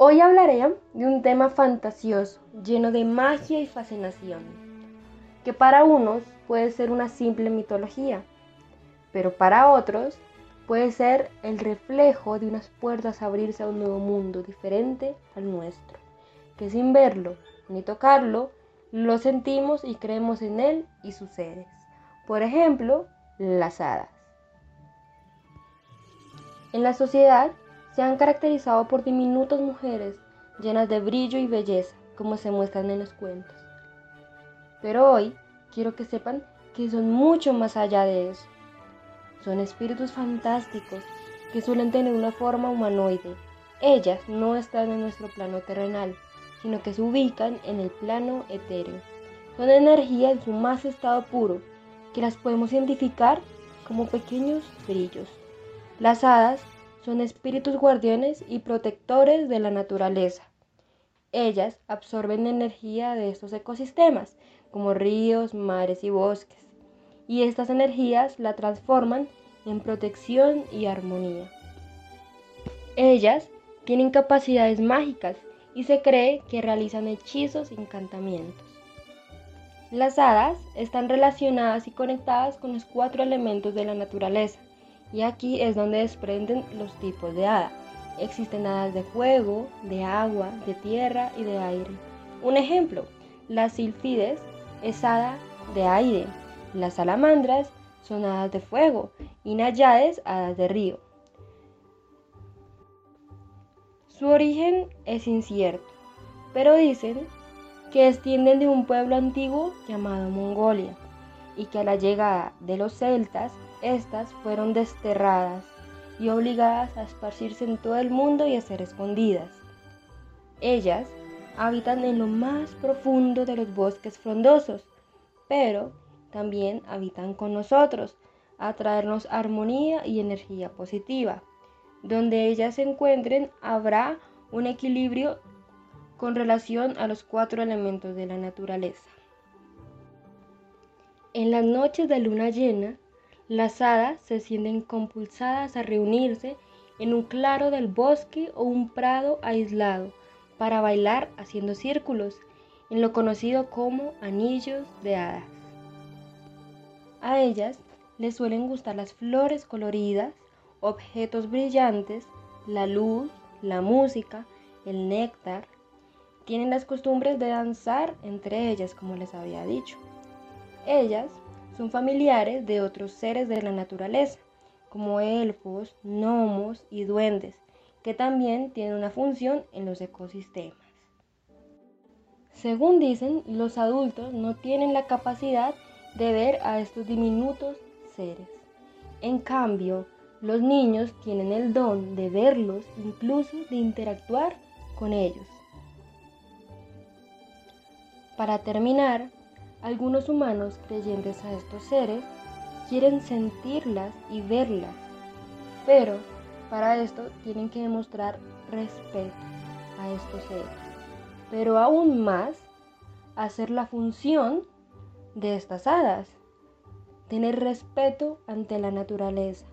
Hoy hablaré de un tema fantasioso, lleno de magia y fascinación, que para unos puede ser una simple mitología, pero para otros puede ser el reflejo de unas puertas a abrirse a un nuevo mundo diferente al nuestro, que sin verlo ni tocarlo, lo sentimos y creemos en él y sus seres. Por ejemplo, las hadas. En la sociedad se han caracterizado por diminutas mujeres llenas de brillo y belleza, como se muestran en los cuentos. Pero hoy quiero que sepan que son mucho más allá de eso. Son espíritus fantásticos que suelen tener una forma humanoide. Ellas no están en nuestro plano terrenal, sino que se ubican en el plano etéreo. Son energía en su más estado puro, que las podemos identificar como pequeños brillos. Las hadas son espíritus guardianes y protectores de la naturaleza. Ellas absorben energía de estos ecosistemas, como ríos, mares y bosques, y estas energías la transforman en protección y armonía. Ellas tienen capacidades mágicas y se cree que realizan hechizos y encantamientos. Las hadas están relacionadas y conectadas con los cuatro elementos de la naturaleza, y aquí es donde desprenden los tipos de hada. Existen hadas de fuego, de agua, de tierra y de aire. Un ejemplo, las silfides es hada de aire, las salamandras son hadas de fuego y nayades hadas de río. Su origen es incierto, pero dicen que descienden de un pueblo antiguo llamado Mongolia y que a la llegada de los celtas estas fueron desterradas y obligadas a esparcirse en todo el mundo y a ser escondidas. Ellas habitan en lo más profundo de los bosques frondosos, pero también habitan con nosotros, a traernos armonía y energía positiva. Donde ellas se encuentren habrá un equilibrio con relación a los cuatro elementos de la naturaleza. En las noches de luna llena, las hadas se sienten compulsadas a reunirse en un claro del bosque o un prado aislado para bailar haciendo círculos en lo conocido como anillos de hadas. A ellas les suelen gustar las flores coloridas, objetos brillantes, la luz, la música, el néctar. Tienen las costumbres de danzar entre ellas, como les había dicho. Ellas son familiares de otros seres de la naturaleza, como elfos, gnomos y duendes, que también tienen una función en los ecosistemas. Según dicen, los adultos no tienen la capacidad de ver a estos diminutos seres. En cambio, los niños tienen el don de verlos, incluso de interactuar con ellos. Para terminar, algunos humanos creyentes a estos seres quieren sentirlas y verlas, pero para esto tienen que demostrar respeto a estos seres, pero aún más hacer la función de estas hadas. Tener respeto ante la naturaleza,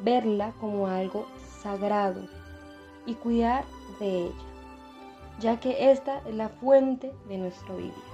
verla como algo sagrado y cuidar de ella, ya que esta es la fuente de nuestro vivir.